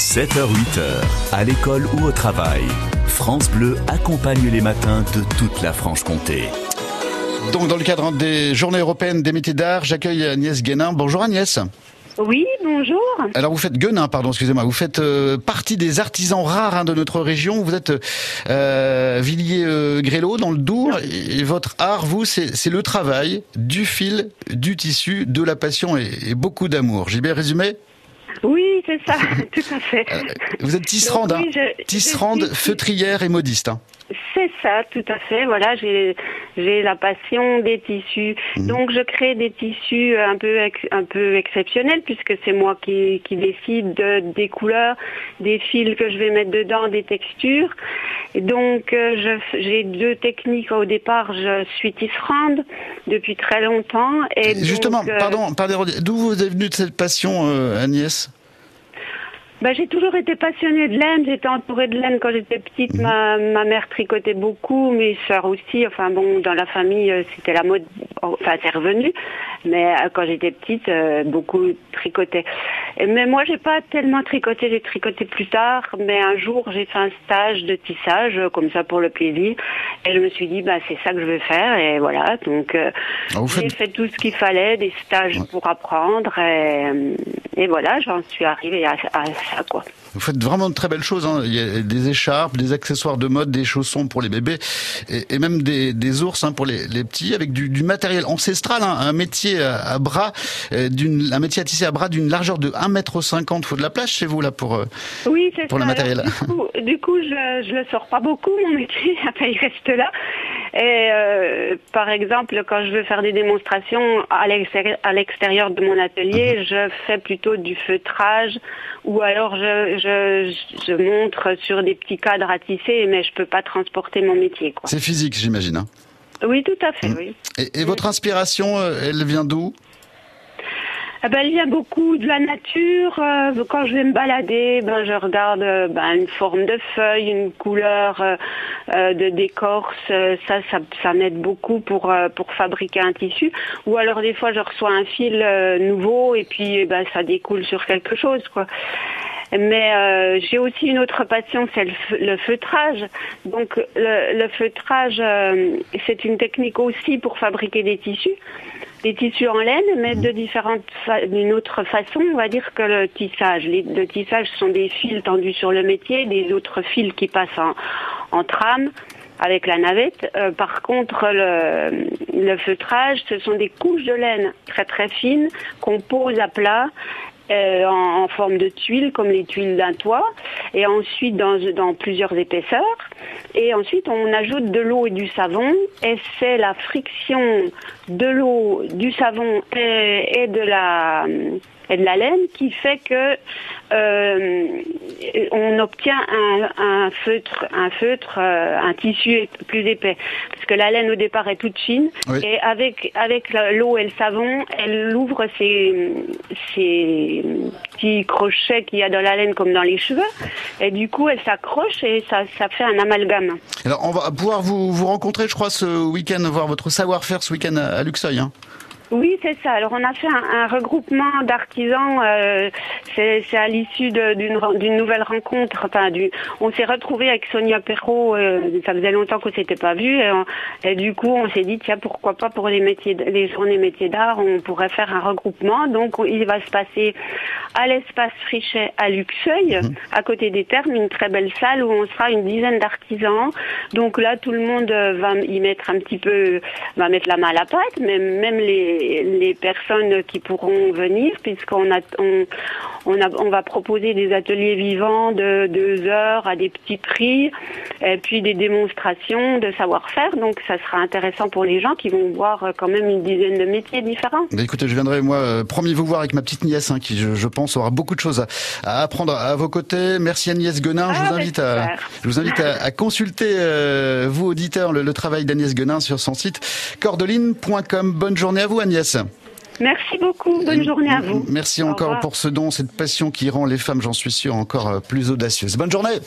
7h-8h, à l'école ou au travail, France Bleu accompagne les matins de toute la Franche-Comté. Donc, dans le cadre des Journées européennes des métiers d'art, j'accueille Agnès Guénin. Bonjour Agnès. Oui, bonjour. Alors vous faites Guenin, pardon, excusez-moi. Vous faites euh, partie des artisans rares hein, de notre région. Vous êtes euh, Villiers-Grélo dans le Dour. Et, votre art, vous, c'est le travail, du fil, du tissu, de la passion et, et beaucoup d'amour. J'ai bien résumé? Oui, c'est ça, tout à fait. Euh, vous êtes tisserande, Donc, oui, hein je- tisserande, je suis- feutrière et modiste. hein. C'est ça, tout à fait. Voilà, j'ai la passion des tissus. Mhm. Donc je crée des tissus un peu un peu exceptionnels puisque c'est moi qui qui décide de- des couleurs, des fils que je vais mettre dedans, des textures. Et donc euh, j'ai deux techniques au départ. Je suis tisserande depuis très longtemps et donc, Justement, euh, pardon, pardon, d'où vous est venue de cette passion, euh, Agnès? Bah, j'ai toujours été passionnée de laine. J'étais entourée de laine quand j'étais petite. Mhm. Ma, ma mère tricotait beaucoup, mes sœurs aussi. Enfin bon, dans la famille, euh, c'était la mode. Enfin, c'est revenu. Mais euh, quand j'étais petite, euh, beaucoup tricotaient. Mais moi, j'ai pas tellement tricoté. J'ai tricoté plus tard. Mais un jour, j'ai fait un stage de tissage, euh, comme ça pour le plaisir. Et je me suis dit, bah, c'est ça que je vais faire. Et voilà. Donc, euh, vous j'ai faites- fait tout ce qu'il fallait, des stages pour apprendre. Et, euh, et voilà, j'en suis arrivée à, à ça, quoi. Vous faites vraiment de très belles choses. Hein. Il y a des écharpes, des accessoires de mode, des chaussons pour les bébés et, et même des, des ours hein, pour les, les petits avec du, du matériel ancestral, hein, un métier à, à bras, euh, un métier à tisser à bras d'une largeur de 1m50. Il faut de la place chez vous là pour. euh, Oui, Pour le matériel. Alors, du coup, du coup, je, je le sors pas beaucoup, mon métier. Enfin, il reste là. Et euh, par exemple, quand je veux faire des démonstrations à l'extérieur, de mon atelier, Mhm. je fais plutôt du feutrage ou alors je, je, je montre sur des petits cadres à tisser, mais je peux pas transporter mon métier. C'est physique, j'imagine. Hein. Oui, tout à fait, Mhm. oui. Et, et votre inspiration, euh, elle vient d'où? Ah ben, il y a beaucoup de la nature. Euh, quand je vais me balader, ben, je regarde euh, ben, une forme de feuille, une couleur euh, de d'écorce. Ça, ça, m'aide beaucoup pour pour fabriquer un tissu. Ou alors des fois, je reçois un fil nouveau et puis eh ben, ça découle sur quelque chose, quoi. Mais euh, j'ai aussi une autre passion, c'est le, fe- le feutrage. Donc le, le feutrage, euh, c'est une technique aussi pour fabriquer des tissus, des tissus en laine, mais de différentes, d'une autre façon, on va dire que le tissage. Les, le tissage sont des fils tendus sur le métier, des autres fils qui passent en, en trame avec la navette. Euh, par contre, le, le feutrage, ce sont des couches de laine très très fines qu'on pose à plat euh, en, en forme de tuiles, comme les tuiles d'un toit, et ensuite dans, dans plusieurs épaisseurs. Et ensuite, on ajoute de l'eau et du savon, et c'est la friction de l'eau, du savon et, et de la et de la laine qui fait que euh, on obtient un, un feutre, un feutre, euh, un tissu plus épais, parce que la laine au départ est toute fine, Oui. et avec avec l'eau et le savon, elle ouvre ses, ses petits crochets qu'il y a dans la laine comme dans les cheveux, et du coup elle s'accroche et ça, ça fait un amalgame. Alors, on va pouvoir vous, vous rencontrer, je crois, ce week-end, voir votre savoir-faire ce week-end à, Luxeuil. Hein. Oui, c'est ça. Alors on a fait un, un regroupement d'artisans. euh, c'est c'est à l'issue d'une nouvelle rencontre. Enfin, du, on s'est retrouvé avec Sonia Perrault. euh, ça faisait longtemps qu'on s'était pas vu. Et, du coup, on s'est dit tiens pourquoi pas pour les métiers, les journées métiers d'art, on pourrait faire un regroupement. Donc il va se passer à l'espace Frichet à Luxeuil, à côté des Thermes, une très belle salle où on sera une dizaine d'artisans. Donc là, tout le monde euh, va y mettre un petit peu, va mettre la main à la pâte, mais même les, les personnes qui pourront venir, puisqu'on a, on, on a, on va proposer des ateliers vivants de deux heures à des petits prix, et puis des démonstrations de savoir-faire. Donc ça sera intéressant pour les gens qui vont voir euh, quand même une dizaine de métiers différents. Bah, écoutez, je viendrai, moi, euh, promis vous voir avec ma petite nièce, hein, qui, je, je pense, aura beaucoup de choses à, à apprendre à vos côtés. Merci Agnès Guenin. je Ah, vous bah, invite à, je vous invite à, à consulter, euh, vous auditeurs, le, le travail d'Agnès Guenin sur son site cordeline.com. Bonne journée à vous, Agnès. Merci beaucoup. Bonne journée à vous. Merci encore pour ce don, cette passion qui rend les femmes, j'en suis sûr, encore euh, plus audacieuses. Bonne journée.